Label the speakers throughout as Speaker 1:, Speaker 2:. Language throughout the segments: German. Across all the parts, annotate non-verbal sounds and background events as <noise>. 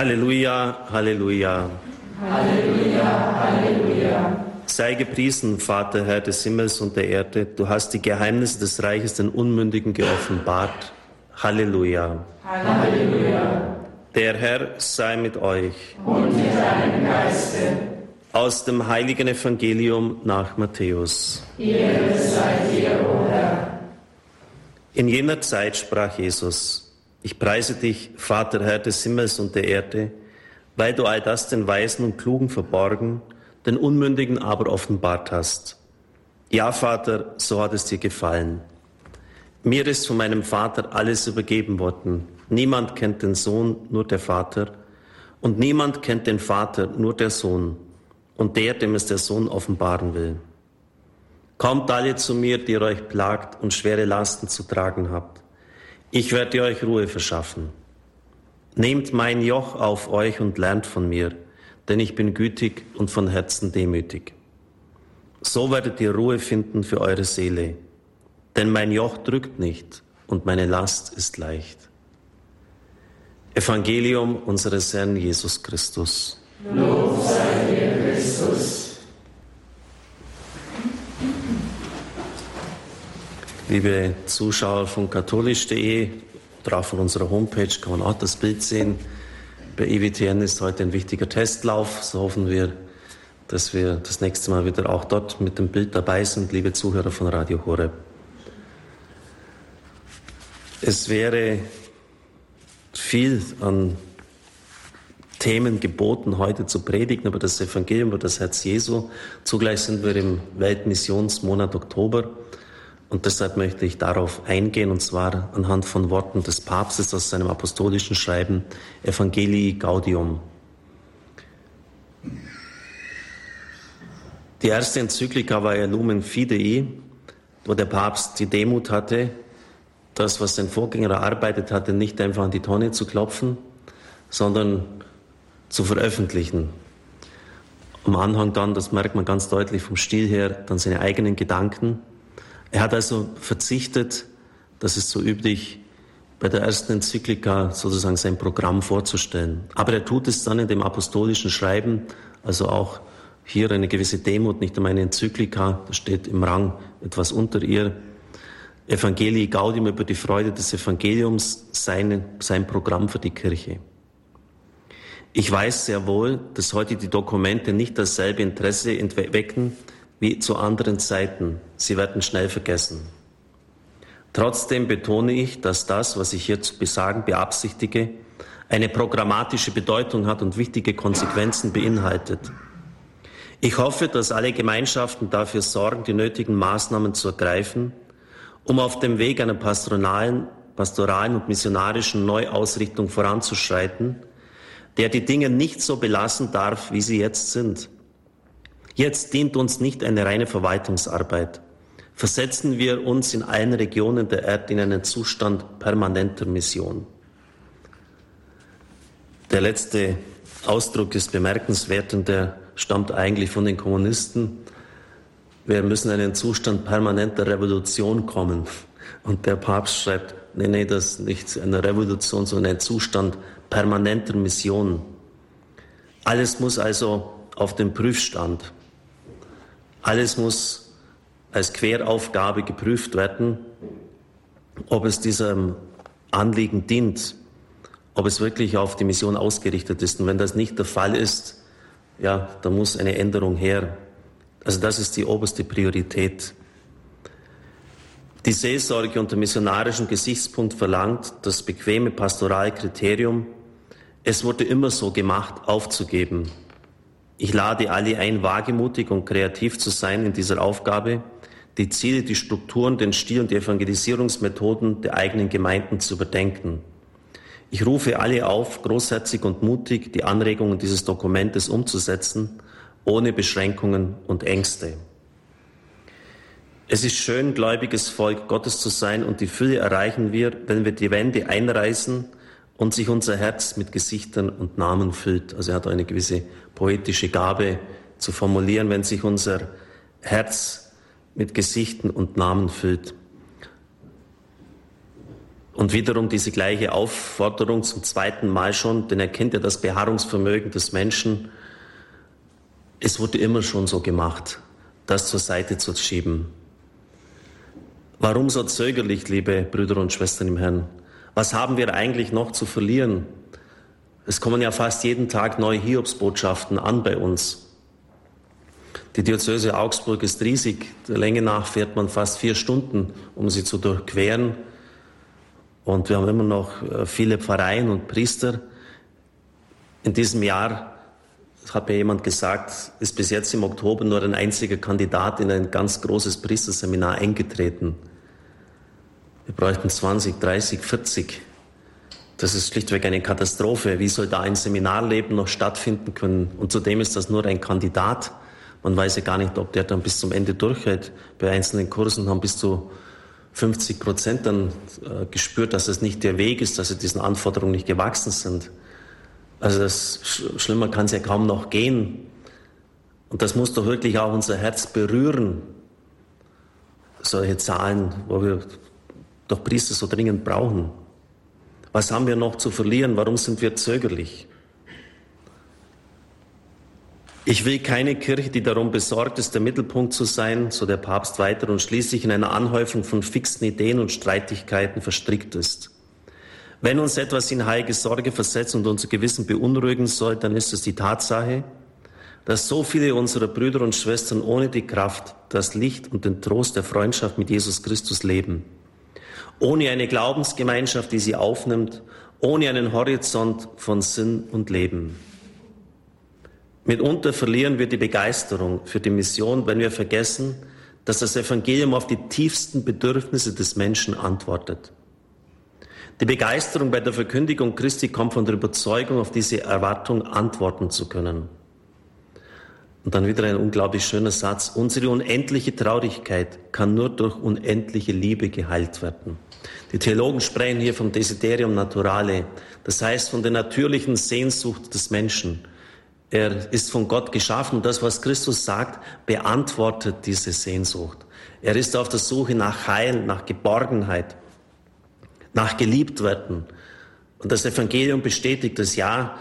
Speaker 1: Halleluja, Halleluja. Halleluja, Halleluja. Sei gepriesen, Vater, Herr des Himmels und der Erde. Du hast die Geheimnisse des Reiches den Unmündigen geoffenbart. Halleluja. Halleluja. Der Herr sei mit euch. Und mit deinem Geiste. Aus dem heiligen Evangelium nach Matthäus. Ehre sei dir, o Herr. In jener Zeit sprach Jesus, ich preise dich, Vater, Herr des Himmels und der Erde, weil du all das den Weisen und Klugen verborgen, den Unmündigen aber offenbart hast. Ja, Vater, so hat es dir gefallen. Mir ist von meinem Vater alles übergeben worden. Niemand kennt den Sohn, nur der Vater. Und niemand kennt den Vater, nur der Sohn. Und der, dem es der Sohn offenbaren will. Kommt alle zu mir, die ihr euch plagt und schwere Lasten zu tragen habt ich werde euch Ruhe verschaffen. Nehmt mein Joch auf euch und lernt von mir, denn ich bin gütig und von Herzen demütig. So werdet ihr Ruhe finden für eure Seele, denn mein Joch drückt nicht und meine Last ist leicht. Evangelium unseres Herrn Jesus Christus. Lob sei dir, Christus. Liebe Zuschauer von katholisch.de auch von unserer Homepage kann man auch das Bild sehen. Bei EWTN ist heute ein wichtiger Testlauf. So hoffen wir, dass wir das nächste Mal wieder auch dort mit dem Bild dabei sind, liebe Zuhörer von Radio Horeb. Es wäre viel an Themen geboten, heute zu predigen über das Evangelium, über das Herz Jesu. Zugleich sind wir im Weltmissionsmonat Oktober. Und deshalb möchte ich darauf eingehen, und zwar anhand von Worten des Papstes aus seinem apostolischen Schreiben Evangelii Gaudium. Die erste Enzyklika war ja Lumen Fidei, wo der Papst die Demut hatte, das, was sein Vorgänger erarbeitet hatte, nicht einfach an die Tonne zu klopfen, sondern zu veröffentlichen. Am Anhang dann, das merkt man ganz deutlich vom Stil her, dann seine eigenen Gedanken er hat also verzichtet, das ist so üblich, bei der ersten Enzyklika sozusagen sein Programm vorzustellen. Aber er tut es dann in dem apostolischen Schreiben, also auch hier eine gewisse Demut, nicht einmal eine Enzyklika, das steht im Rang etwas unter ihr. Evangelii Gaudium über die Freude des Evangeliums, seine, sein Programm für die Kirche. Ich weiß sehr wohl, dass heute die Dokumente nicht dasselbe Interesse wecken wie zu anderen Zeiten. Sie werden schnell vergessen. Trotzdem betone ich, dass das, was ich hier zu besagen beabsichtige, eine programmatische Bedeutung hat und wichtige Konsequenzen beinhaltet. Ich hoffe, dass alle Gemeinschaften dafür sorgen, die nötigen Maßnahmen zu ergreifen, um auf dem Weg einer pastoralen, pastoralen und missionarischen Neuausrichtung voranzuschreiten, der die Dinge nicht so belassen darf, wie sie jetzt sind. Jetzt dient uns nicht eine reine Verwaltungsarbeit. Versetzen wir uns in allen Regionen der Erde in einen Zustand permanenter Mission. Der letzte Ausdruck ist bemerkenswert und der stammt eigentlich von den Kommunisten. Wir müssen in einen Zustand permanenter Revolution kommen. Und der Papst schreibt, nee, nee, das ist nicht eine Revolution, sondern ein Zustand permanenter Mission. Alles muss also auf den Prüfstand. Alles muss als Queraufgabe geprüft werden, ob es diesem Anliegen dient, ob es wirklich auf die Mission ausgerichtet ist. Und wenn das nicht der Fall ist, ja, da muss eine Änderung her. Also das ist die oberste Priorität. Die Seelsorge unter missionarischem Gesichtspunkt verlangt das bequeme Pastoralkriterium, es wurde immer so gemacht, aufzugeben. Ich lade alle ein, wagemutig und kreativ zu sein in dieser Aufgabe, die Ziele, die Strukturen, den Stil und die Evangelisierungsmethoden der eigenen Gemeinden zu überdenken. Ich rufe alle auf, großherzig und mutig die Anregungen dieses Dokumentes umzusetzen, ohne Beschränkungen und Ängste. Es ist schön, gläubiges Volk Gottes zu sein und die Fülle erreichen wir, wenn wir die Wände einreißen und sich unser Herz mit Gesichtern und Namen füllt. Also er hat eine gewisse poetische Gabe zu formulieren, wenn sich unser Herz mit Gesichten und Namen füllt. Und wiederum diese gleiche Aufforderung zum zweiten Mal schon, denn er kennt ja das Beharrungsvermögen des Menschen. Es wurde immer schon so gemacht, das zur Seite zu schieben. Warum so zögerlich, liebe Brüder und Schwestern im Herrn? Was haben wir eigentlich noch zu verlieren? Es kommen ja fast jeden Tag neue Hiobsbotschaften an bei uns. Die Diözese Augsburg ist riesig. Der Länge nach fährt man fast vier Stunden, um sie zu durchqueren. Und wir haben immer noch äh, viele Pfarreien und Priester. In diesem Jahr, hat mir jemand gesagt, ist bis jetzt im Oktober nur ein einziger Kandidat in ein ganz großes Priesterseminar eingetreten. Wir bräuchten 20, 30, 40. Das ist schlichtweg eine Katastrophe. Wie soll da ein Seminarleben noch stattfinden können? Und zudem ist das nur ein Kandidat. Man weiß ja gar nicht, ob der dann bis zum Ende durchhält. Bei einzelnen Kursen haben bis zu 50 Prozent dann äh, gespürt, dass es nicht der Weg ist, dass sie diesen Anforderungen nicht gewachsen sind. Also das Schlimmer kann es ja kaum noch gehen. Und das muss doch wirklich auch unser Herz berühren. Solche Zahlen, wo wir doch Priester so dringend brauchen. Was haben wir noch zu verlieren? Warum sind wir zögerlich? Ich will keine Kirche, die darum besorgt ist, der Mittelpunkt zu sein, so der Papst weiter, und schließlich in einer Anhäufung von fixen Ideen und Streitigkeiten verstrickt ist. Wenn uns etwas in heilige Sorge versetzt und unser Gewissen beunruhigen soll, dann ist es die Tatsache, dass so viele unserer Brüder und Schwestern ohne die Kraft, das Licht und den Trost der Freundschaft mit Jesus Christus leben. Ohne eine Glaubensgemeinschaft, die sie aufnimmt, ohne einen Horizont von Sinn und Leben. Mitunter verlieren wir die Begeisterung für die Mission, wenn wir vergessen, dass das Evangelium auf die tiefsten Bedürfnisse des Menschen antwortet. Die Begeisterung bei der Verkündigung Christi kommt von der Überzeugung, auf diese Erwartung antworten zu können. Und dann wieder ein unglaublich schöner Satz. Unsere unendliche Traurigkeit kann nur durch unendliche Liebe geheilt werden. Die Theologen sprechen hier vom Desiderium Naturale, das heißt von der natürlichen Sehnsucht des Menschen, er ist von Gott geschaffen und das, was Christus sagt, beantwortet diese Sehnsucht. Er ist auf der Suche nach Heil, nach Geborgenheit, nach Geliebtwerden. Und das Evangelium bestätigt es, ja,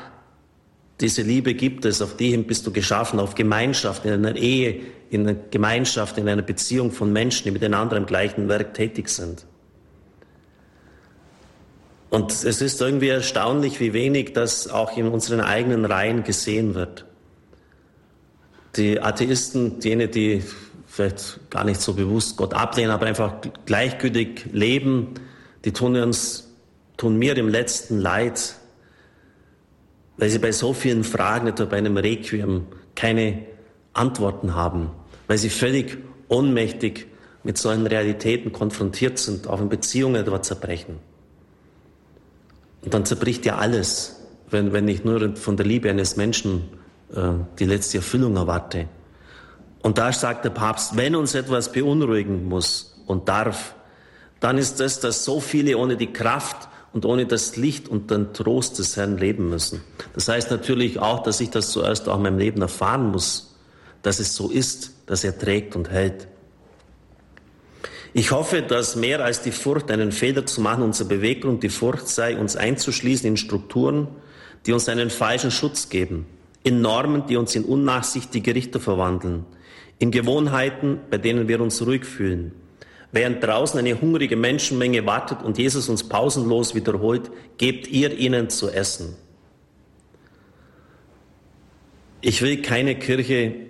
Speaker 1: diese Liebe gibt es, auf die hin bist du geschaffen, auf Gemeinschaft, in einer Ehe, in einer Gemeinschaft, in einer Beziehung von Menschen, die miteinander im gleichen Werk tätig sind. Und es ist irgendwie erstaunlich, wie wenig das auch in unseren eigenen Reihen gesehen wird. Die Atheisten, jene, die vielleicht gar nicht so bewusst Gott ablehnen, aber einfach gleichgültig leben, die tun uns, tun mir im letzten Leid, weil sie bei so vielen Fragen, etwa bei einem Requiem, keine Antworten haben, weil sie völlig ohnmächtig mit solchen Realitäten konfrontiert sind, auch in Beziehungen etwa zerbrechen. Und dann zerbricht ja alles, wenn, wenn ich nur von der Liebe eines Menschen äh, die letzte Erfüllung erwarte. Und da sagt der Papst, wenn uns etwas beunruhigen muss und darf, dann ist das, dass so viele ohne die Kraft und ohne das Licht und den Trost des Herrn leben müssen. Das heißt natürlich auch, dass ich das zuerst auch in meinem Leben erfahren muss, dass es so ist, dass er trägt und hält. Ich hoffe, dass mehr als die Furcht, einen Fehler zu machen, unsere Beweggrund die Furcht sei, uns einzuschließen in Strukturen, die uns einen falschen Schutz geben, in Normen, die uns in unnachsichtige Richter verwandeln, in Gewohnheiten, bei denen wir uns ruhig fühlen. Während draußen eine hungrige Menschenmenge wartet und Jesus uns pausenlos wiederholt, gebt ihr ihnen zu essen. Ich will keine Kirche,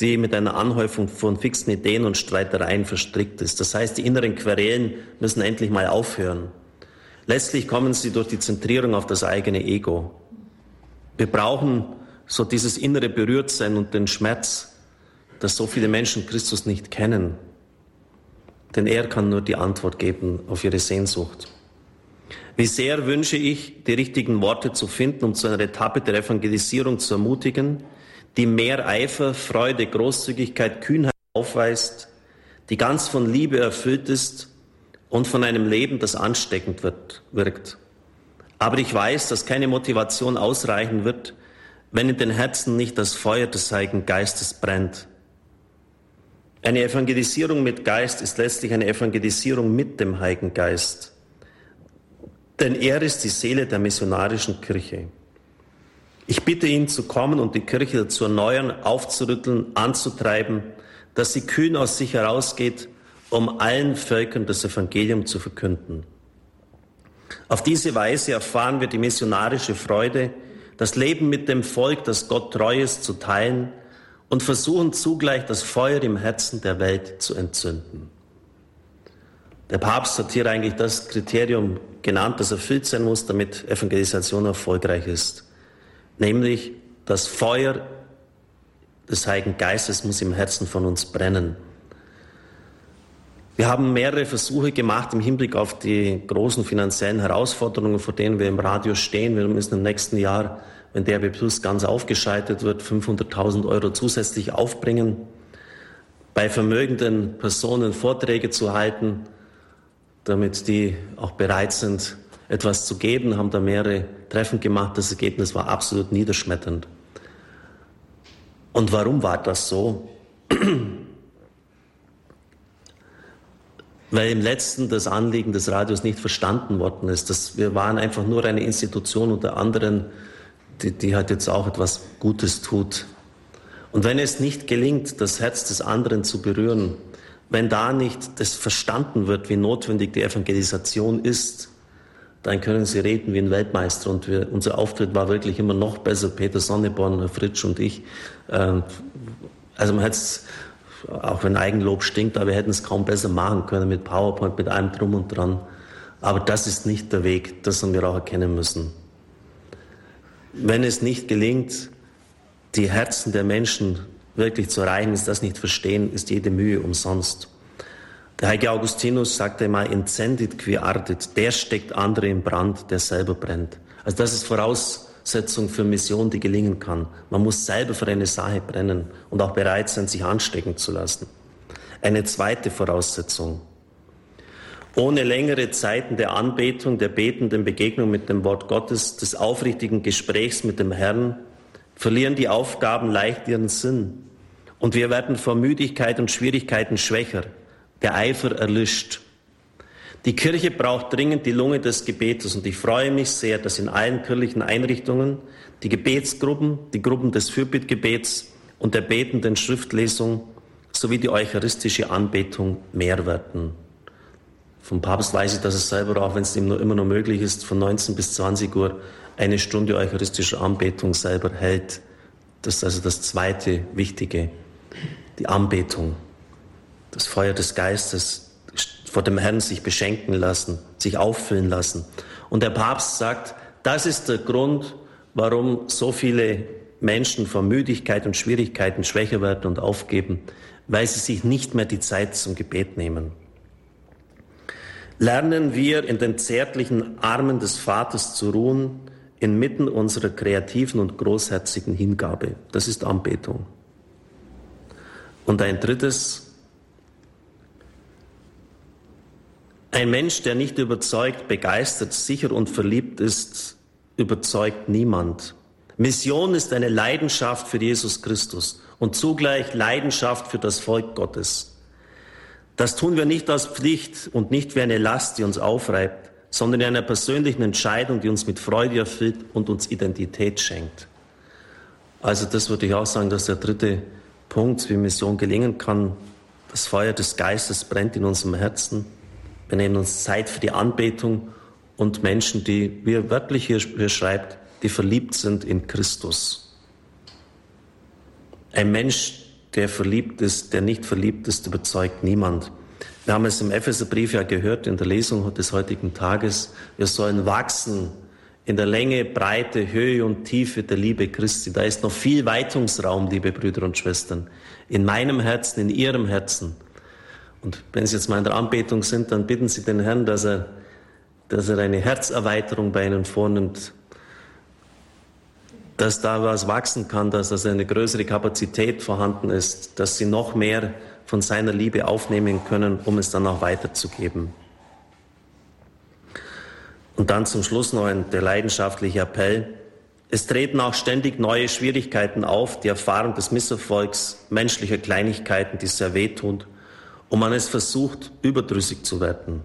Speaker 1: die mit einer Anhäufung von fixen Ideen und Streitereien verstrickt ist. Das heißt, die inneren Querelen müssen endlich mal aufhören. Letztlich kommen sie durch die Zentrierung auf das eigene Ego. Wir brauchen so dieses innere Berührtsein und den Schmerz, dass so viele Menschen Christus nicht kennen. Denn er kann nur die Antwort geben auf ihre Sehnsucht. Wie sehr wünsche ich, die richtigen Worte zu finden, um zu einer Etappe der Evangelisierung zu ermutigen, die mehr Eifer, Freude, Großzügigkeit, Kühnheit aufweist, die ganz von Liebe erfüllt ist und von einem Leben, das ansteckend wird, wirkt. Aber ich weiß, dass keine Motivation ausreichen wird, wenn in den Herzen nicht das Feuer des Heiligen Geistes brennt. Eine Evangelisierung mit Geist ist letztlich eine Evangelisierung mit dem Heiligen Geist. denn er ist die Seele der missionarischen Kirche. Ich bitte ihn zu kommen und die Kirche dazu erneuern, aufzurütteln, anzutreiben, dass sie kühn aus sich herausgeht, um allen Völkern das Evangelium zu verkünden. Auf diese Weise erfahren wir die missionarische Freude, das Leben mit dem Volk, das Gott treu ist, zu teilen und versuchen zugleich das Feuer im Herzen der Welt zu entzünden. Der Papst hat hier eigentlich das Kriterium genannt, das erfüllt sein muss, damit Evangelisation erfolgreich ist. Nämlich das Feuer des Heiligen Geistes muss im Herzen von uns brennen. Wir haben mehrere Versuche gemacht im Hinblick auf die großen finanziellen Herausforderungen, vor denen wir im Radio stehen. Wir müssen im nächsten Jahr, wenn DRB Plus ganz aufgeschaltet wird, 500.000 Euro zusätzlich aufbringen. Bei vermögenden Personen Vorträge zu halten, damit die auch bereit sind, etwas zu geben, haben da mehrere Treffen gemacht. Das Ergebnis war absolut niederschmetternd. Und warum war das so? <clears throat> weil im letzten das Anliegen des Radios nicht verstanden worden ist. Das, wir waren einfach nur eine Institution unter anderen, die, die halt jetzt auch etwas Gutes tut. Und wenn es nicht gelingt, das Herz des anderen zu berühren, wenn da nicht das verstanden wird, wie notwendig die Evangelisation ist, dann können Sie reden wie ein Weltmeister. Und wir, unser Auftritt war wirklich immer noch besser. Peter Sonneborn, Herr Fritsch und ich. Äh, also man hätte auch wenn Eigenlob stinkt, aber wir hätten es kaum besser machen können mit PowerPoint, mit allem drum und dran. Aber das ist nicht der Weg, das haben wir auch erkennen müssen. Wenn es nicht gelingt, die Herzen der Menschen wirklich zu erreichen, ist das nicht verstehen, ist jede Mühe umsonst. Der heilige Augustinus sagte einmal, incendit qui ardit, der steckt andere in Brand, der selber brennt. Also das ist voraus, Voraussetzung für Mission, die gelingen kann. Man muss selber für eine Sache brennen und auch bereit sein, sich anstecken zu lassen. Eine zweite Voraussetzung. Ohne längere Zeiten der Anbetung, der betenden Begegnung mit dem Wort Gottes, des aufrichtigen Gesprächs mit dem Herrn, verlieren die Aufgaben leicht ihren Sinn. Und wir werden vor Müdigkeit und Schwierigkeiten schwächer. Der Eifer erlischt. Die Kirche braucht dringend die Lunge des Gebetes und ich freue mich sehr, dass in allen kirchlichen Einrichtungen die Gebetsgruppen, die Gruppen des Fürbittgebets und der betenden Schriftlesung sowie die eucharistische Anbetung mehr werden. Vom Papst weiß ich, dass es selber, auch wenn es ihm nur immer noch möglich ist, von 19 bis 20 Uhr eine Stunde eucharistische Anbetung selber hält. Das ist also das zweite Wichtige, die Anbetung, das Feuer des Geistes, vor dem Herrn sich beschenken lassen, sich auffüllen lassen. Und der Papst sagt, das ist der Grund, warum so viele Menschen vor Müdigkeit und Schwierigkeiten schwächer werden und aufgeben, weil sie sich nicht mehr die Zeit zum Gebet nehmen. Lernen wir in den zärtlichen Armen des Vaters zu ruhen, inmitten unserer kreativen und großherzigen Hingabe. Das ist Anbetung. Und ein drittes, Ein Mensch, der nicht überzeugt, begeistert, sicher und verliebt ist, überzeugt niemand. Mission ist eine Leidenschaft für Jesus Christus und zugleich Leidenschaft für das Volk Gottes. Das tun wir nicht aus Pflicht und nicht wie eine Last, die uns aufreibt, sondern in einer persönlichen Entscheidung, die uns mit Freude erfüllt und uns Identität schenkt. Also das würde ich auch sagen, dass der dritte Punkt, wie Mission gelingen kann. Das Feuer des Geistes brennt in unserem Herzen. Wir nehmen uns Zeit für die Anbetung und Menschen, die, wie er wörtlich hier, hier schreibt, die verliebt sind in Christus. Ein Mensch, der verliebt ist, der nicht verliebt ist, überzeugt niemand. Wir haben es im Epheserbrief ja gehört in der Lesung des heutigen Tages. Wir sollen wachsen in der Länge, Breite, Höhe und Tiefe der Liebe Christi. Da ist noch viel Weitungsraum, liebe Brüder und Schwestern. In meinem Herzen, in Ihrem Herzen. Und wenn Sie jetzt mal in der Anbetung sind, dann bitten Sie den Herrn, dass er, dass er eine Herzerweiterung bei Ihnen vornimmt, dass da was wachsen kann, dass also eine größere Kapazität vorhanden ist, dass Sie noch mehr von seiner Liebe aufnehmen können, um es dann auch weiterzugeben. Und dann zum Schluss noch ein, der leidenschaftliche Appell. Es treten auch ständig neue Schwierigkeiten auf, die Erfahrung des Misserfolgs, menschlicher Kleinigkeiten, die sehr wehtun und man es versucht, überdrüssig zu werden.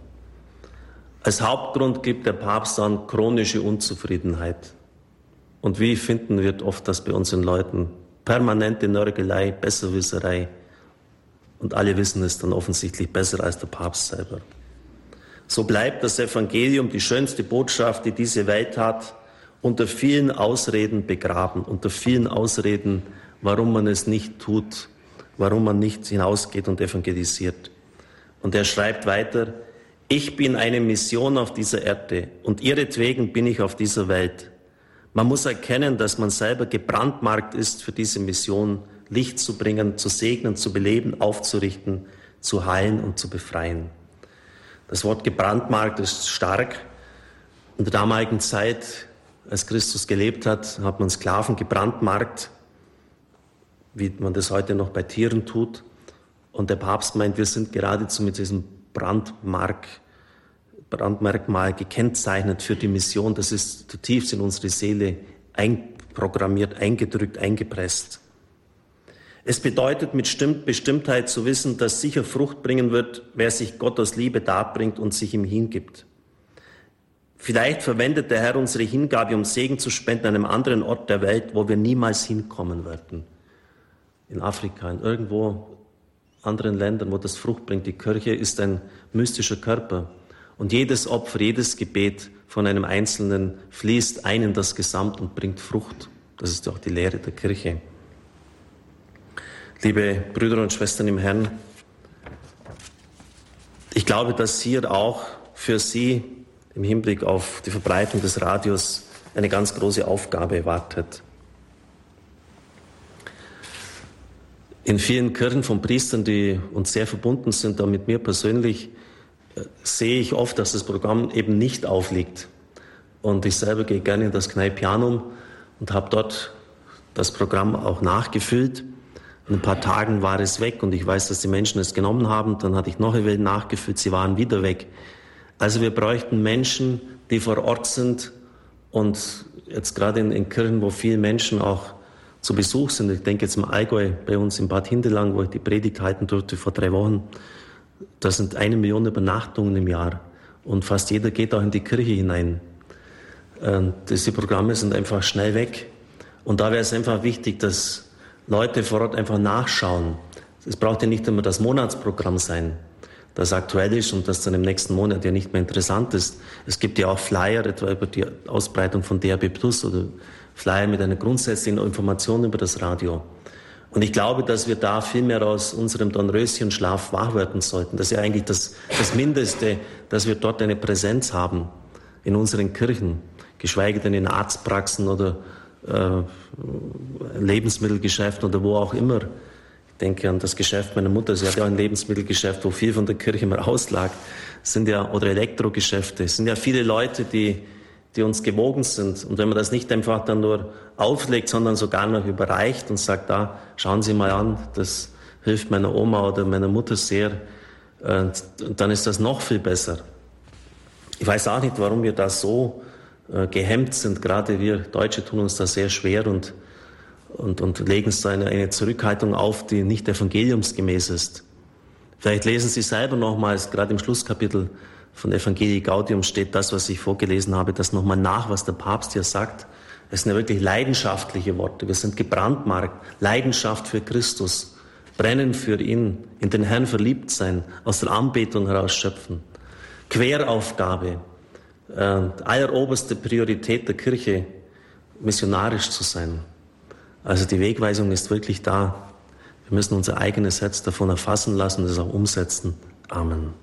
Speaker 1: Als Hauptgrund gibt der Papst an chronische Unzufriedenheit. Und wie finden wir oft das bei unseren Leuten? Permanente Nörgelei, Besserwisserei. Und alle wissen es dann offensichtlich besser als der Papst selber. So bleibt das Evangelium, die schönste Botschaft, die diese Welt hat, unter vielen Ausreden begraben, unter vielen Ausreden, warum man es nicht tut, warum man nicht hinausgeht und evangelisiert. Und er schreibt weiter, ich bin eine Mission auf dieser Erde und ihretwegen bin ich auf dieser Welt. Man muss erkennen, dass man selber gebrandmarkt ist für diese Mission, Licht zu bringen, zu segnen, zu beleben, aufzurichten, zu heilen und zu befreien. Das Wort gebrandmarkt ist stark. In der damaligen Zeit, als Christus gelebt hat, hat man Sklaven gebrandmarkt, wie man das heute noch bei Tieren tut. Und der Papst meint, wir sind geradezu mit diesem Brandmark, Brandmerkmal gekennzeichnet für die Mission. Das ist zutiefst in unsere Seele einprogrammiert, eingedrückt, eingepresst. Es bedeutet mit Bestimmtheit zu wissen, dass sicher Frucht bringen wird, wer sich Gott aus Liebe darbringt und sich ihm hingibt. Vielleicht verwendet der Herr unsere Hingabe, um Segen zu spenden an einem anderen Ort der Welt, wo wir niemals hinkommen werden. In Afrika, in irgendwo anderen Ländern, wo das Frucht bringt. Die Kirche ist ein mystischer Körper. Und jedes Opfer, jedes Gebet von einem Einzelnen fließt ein in das Gesamt und bringt Frucht. Das ist auch die Lehre der Kirche. Liebe Brüder und Schwestern im Herrn, ich glaube, dass hier auch für Sie im Hinblick auf die Verbreitung des Radios eine ganz große Aufgabe wartet. In vielen Kirchen von Priestern, die uns sehr verbunden sind, da mit mir persönlich, äh, sehe ich oft, dass das Programm eben nicht aufliegt. Und ich selber gehe gerne in das Kneipianum und habe dort das Programm auch nachgefüllt. In ein paar Tagen war es weg und ich weiß, dass die Menschen es genommen haben. Dann hatte ich noch eine Welt nachgefüllt, sie waren wieder weg. Also wir bräuchten Menschen, die vor Ort sind und jetzt gerade in, in Kirchen, wo viele Menschen auch zu Besuch sind. Ich denke jetzt im Allgäu, bei uns in Bad Hindelang, wo ich die Predigt halten durfte vor drei Wochen. Da sind eine Million Übernachtungen im Jahr und fast jeder geht auch in die Kirche hinein. Ähm, diese Programme sind einfach schnell weg. Und da wäre es einfach wichtig, dass Leute vor Ort einfach nachschauen. Es braucht ja nicht immer das Monatsprogramm sein, das aktuell ist und das dann im nächsten Monat ja nicht mehr interessant ist. Es gibt ja auch Flyer etwa über die Ausbreitung von DAB Plus oder Flyer mit einer grundsätzlichen Information über das Radio. Und ich glaube, dass wir da viel mehr aus unserem Dornröschenschlaf wach werden sollten. Das ist ja eigentlich das, das Mindeste, dass wir dort eine Präsenz haben in unseren Kirchen, geschweige denn in Arztpraxen oder äh, Lebensmittelgeschäft oder wo auch immer. Ich denke an das Geschäft meiner Mutter. Sie hat ja ein Lebensmittelgeschäft, wo viel von der Kirche mal <laughs> auslag. Sind ja, oder Elektrogeschäfte. Es sind ja viele Leute, die, die uns gewogen sind. Und wenn man das nicht einfach dann nur auflegt, sondern sogar noch überreicht und sagt, da, schauen Sie mal an, das hilft meiner Oma oder meiner Mutter sehr, und dann ist das noch viel besser. Ich weiß auch nicht, warum wir das so äh, gehemmt sind. Gerade wir Deutsche tun uns da sehr schwer und, und, und legen so eine, eine Zurückhaltung auf, die nicht evangeliumsgemäß ist. Vielleicht lesen Sie selber nochmals, gerade im Schlusskapitel von Evangelii Gaudium steht das, was ich vorgelesen habe, das nochmal nach, was der Papst hier sagt. Es sind ja wirklich leidenschaftliche Worte. Wir sind gebrandmarkt. Leidenschaft für Christus. Brennen für ihn. In den Herrn verliebt sein. Aus der Anbetung heraus schöpfen. Queraufgabe äh, alleroberste Priorität der Kirche, missionarisch zu sein. Also die Wegweisung ist wirklich da. Wir müssen unser eigenes Herz davon erfassen lassen und es auch umsetzen. Amen.